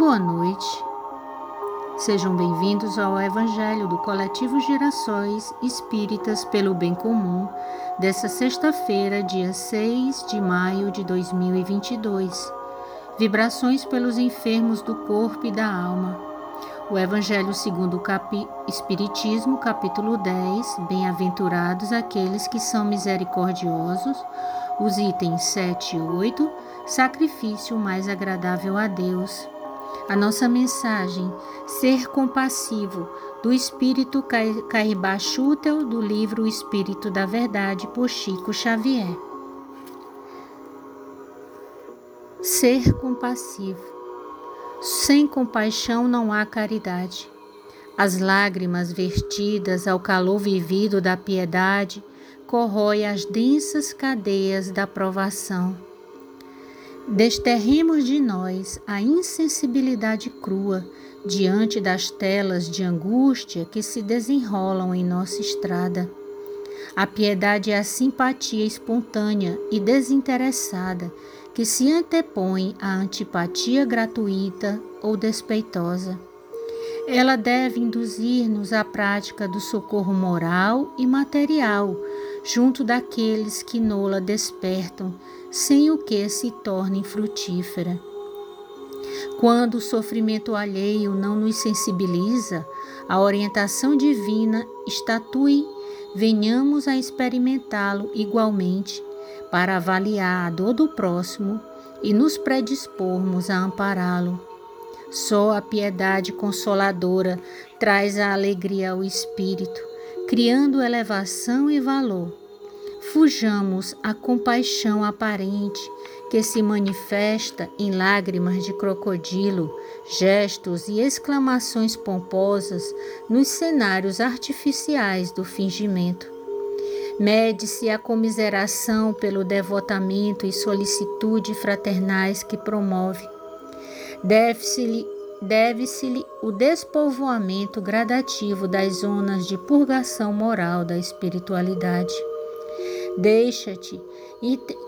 Boa noite. Sejam bem-vindos ao Evangelho do Coletivo Gerações Espíritas pelo Bem Comum, dessa sexta-feira, dia 6 de maio de 2022. Vibrações pelos enfermos do corpo e da alma. O Evangelho segundo o capi... Espiritismo, capítulo 10. Bem-aventurados aqueles que são misericordiosos. Os itens 7 e 8. Sacrifício mais agradável a Deus. A nossa mensagem: Ser compassivo, do Espírito Caibá Schutel, do livro Espírito da Verdade, por Chico Xavier. Ser compassivo. Sem compaixão não há caridade. As lágrimas vertidas ao calor vivido da piedade corrói as densas cadeias da provação Desterremos de nós a insensibilidade crua diante das telas de angústia que se desenrolam em nossa estrada. A piedade é a simpatia espontânea e desinteressada que se antepõe à antipatia gratuita ou despeitosa. Ela deve induzir-nos à prática do socorro moral e material junto daqueles que nola despertam sem o que se torne frutífera. Quando o sofrimento alheio não nos sensibiliza, a orientação divina estatue, venhamos a experimentá-lo igualmente, para avaliar a dor do próximo e nos predispormos a ampará-lo. Só a piedade consoladora traz a alegria ao espírito, criando elevação e valor Fujamos a compaixão aparente que se manifesta em lágrimas de crocodilo, gestos e exclamações pomposas nos cenários artificiais do fingimento. Mede-se a comiseração pelo devotamento e solicitude fraternais que promove. Deve-se-lhe deve-se-lhe o despovoamento gradativo das zonas de purgação moral da espiritualidade. Deixa-te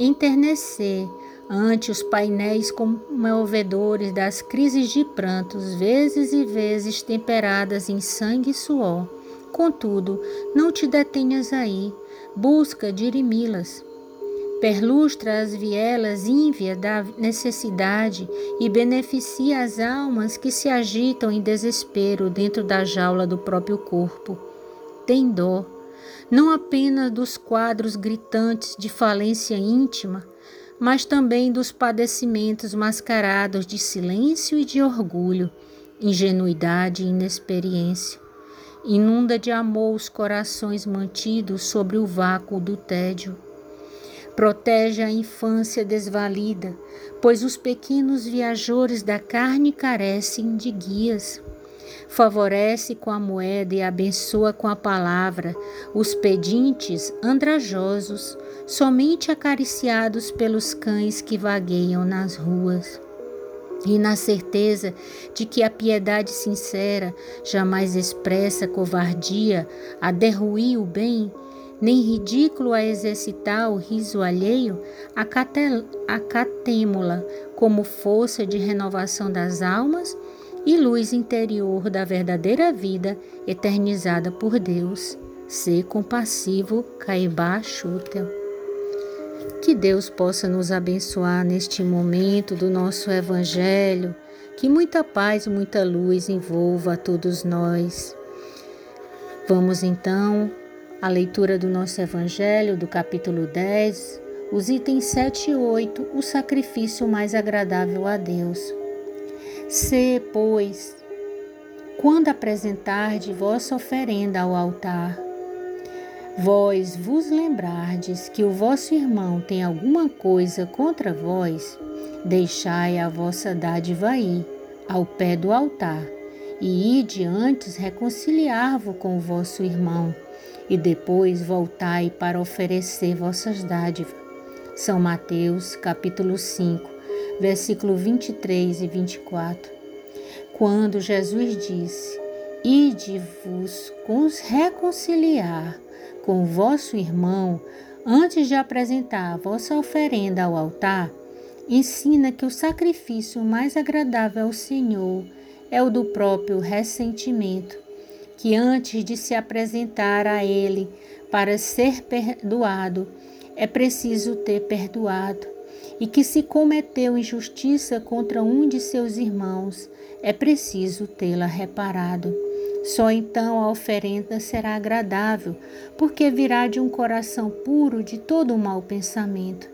enternecer ante os painéis comovedores das crises de prantos, vezes e vezes temperadas em sangue e suor. Contudo, não te detenhas aí, busca dirimi-las. Perlustra as vielas ínvias da necessidade e beneficia as almas que se agitam em desespero dentro da jaula do próprio corpo. Tem dó não apenas dos quadros gritantes de falência íntima, mas também dos padecimentos mascarados de silêncio e de orgulho, ingenuidade e inexperiência. Inunda de amor os corações mantidos sobre o vácuo do tédio. Protege a infância desvalida, pois os pequenos viajores da carne carecem de guias favorece com a moeda e abençoa com a palavra os pedintes andrajosos, somente acariciados pelos cães que vagueiam nas ruas. E na certeza de que a piedade sincera jamais expressa covardia a derruir o bem, nem ridículo a exercitar o riso alheio, acatemo-la como força de renovação das almas e luz interior da verdadeira vida eternizada por Deus. Ser compassivo, Caibá Schutel. Que Deus possa nos abençoar neste momento do nosso Evangelho, que muita paz, muita luz envolva a todos nós. Vamos então à leitura do nosso Evangelho, do capítulo 10, os itens 7 e 8, o sacrifício mais agradável a Deus. Se, pois, quando apresentarde vossa oferenda ao altar, vós vos lembrardes que o vosso irmão tem alguma coisa contra vós, deixai a vossa dádiva aí, ao pé do altar, e ide antes reconciliar-vos com o vosso irmão, e depois voltai para oferecer vossas dádivas. São Mateus, capítulo 5, versículo 23 e 24, quando Jesus disse: Ide-vos reconciliar com vosso irmão antes de apresentar a vossa oferenda ao altar, ensina que o sacrifício mais agradável ao Senhor é o do próprio ressentimento, que antes de se apresentar a Ele para ser perdoado, é preciso ter perdoado, e que se cometeu injustiça contra um de seus irmãos, é preciso tê-la reparado. Só então a oferenda será agradável, porque virá de um coração puro de todo o mau pensamento.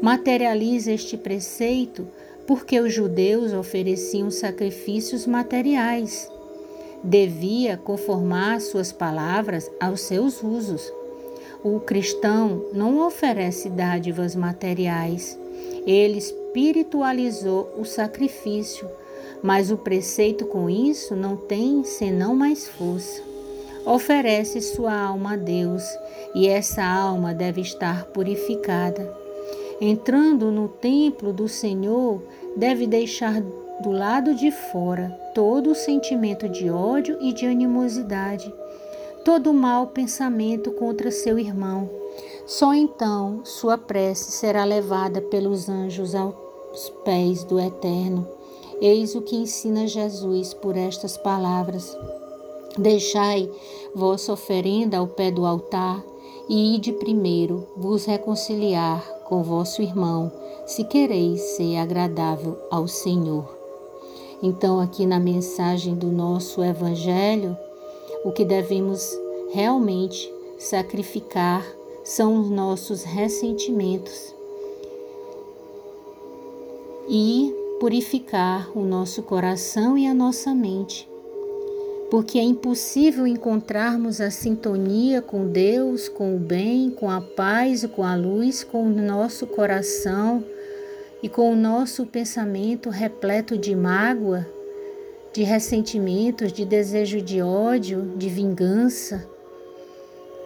Materializa este preceito porque os judeus ofereciam sacrifícios materiais. Devia conformar suas palavras aos seus usos. O cristão não oferece dádivas materiais. Ele espiritualizou o sacrifício, mas o preceito com isso não tem senão mais força. Oferece sua alma a Deus e essa alma deve estar purificada. Entrando no templo do Senhor, deve deixar do lado de fora todo o sentimento de ódio e de animosidade todo mau pensamento contra seu irmão. Só então sua prece será levada pelos anjos aos pés do Eterno. Eis o que ensina Jesus por estas palavras: Deixai vossa oferenda ao pé do altar e ide primeiro vos reconciliar com vosso irmão, se quereis ser agradável ao Senhor. Então, aqui na mensagem do nosso Evangelho, o que devemos realmente sacrificar são os nossos ressentimentos e purificar o nosso coração e a nossa mente, porque é impossível encontrarmos a sintonia com Deus, com o bem, com a paz, com a luz, com o nosso coração e com o nosso pensamento repleto de mágoa, de ressentimentos, de desejo de ódio, de vingança.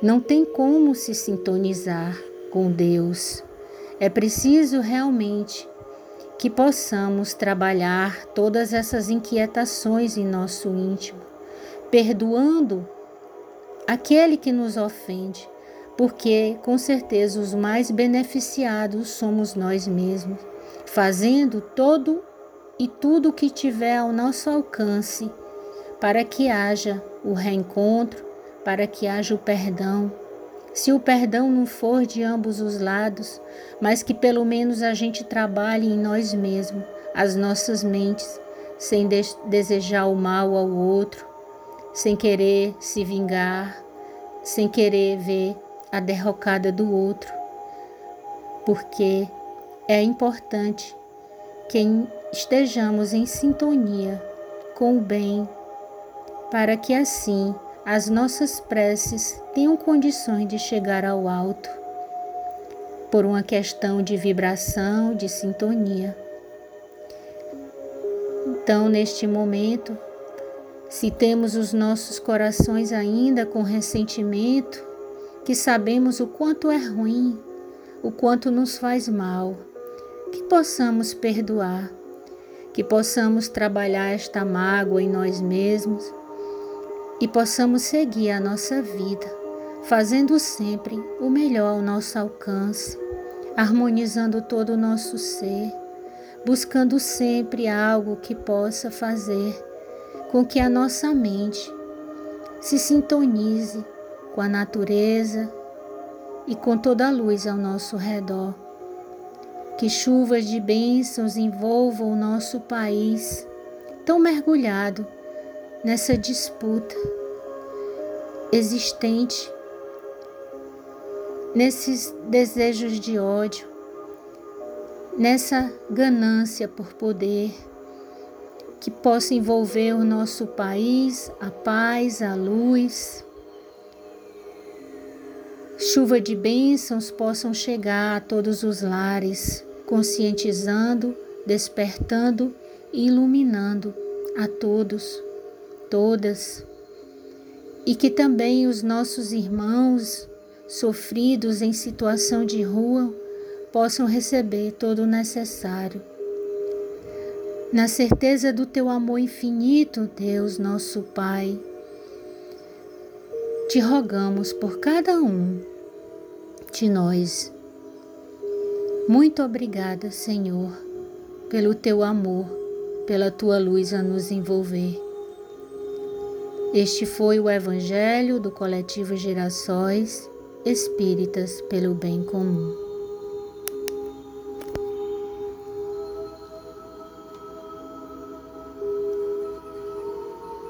Não tem como se sintonizar com Deus. É preciso realmente que possamos trabalhar todas essas inquietações em nosso íntimo, perdoando aquele que nos ofende, porque com certeza os mais beneficiados somos nós mesmos, fazendo todo e tudo o que tiver ao nosso alcance para que haja o reencontro, para que haja o perdão. Se o perdão não for de ambos os lados, mas que pelo menos a gente trabalhe em nós mesmos, as nossas mentes, sem de desejar o mal ao outro, sem querer se vingar, sem querer ver a derrocada do outro, porque é importante que estejamos em sintonia com o bem, para que assim as nossas preces tenham condições de chegar ao alto, por uma questão de vibração, de sintonia. Então, neste momento, se temos os nossos corações ainda com ressentimento, que sabemos o quanto é ruim, o quanto nos faz mal, que possamos perdoar, que possamos trabalhar esta mágoa em nós mesmos e possamos seguir a nossa vida, fazendo sempre o melhor ao nosso alcance, harmonizando todo o nosso ser, buscando sempre algo que possa fazer com que a nossa mente se sintonize com a natureza e com toda a luz ao nosso redor. Que chuvas de bênçãos envolvam o nosso país, tão mergulhado nessa disputa existente, nesses desejos de ódio, nessa ganância por poder que possa envolver o nosso país, a paz, a luz. Chuva de bênçãos possam chegar a todos os lares, conscientizando, despertando e iluminando a todos todas, e que também os nossos irmãos sofridos em situação de rua possam receber todo o necessário. Na certeza do teu amor infinito, Deus nosso Pai, te rogamos por cada um de nós Muito obrigada, Senhor, pelo teu amor, pela tua luz a nos envolver. Este foi o Evangelho do Coletivo Gerações Espíritas pelo Bem Comum.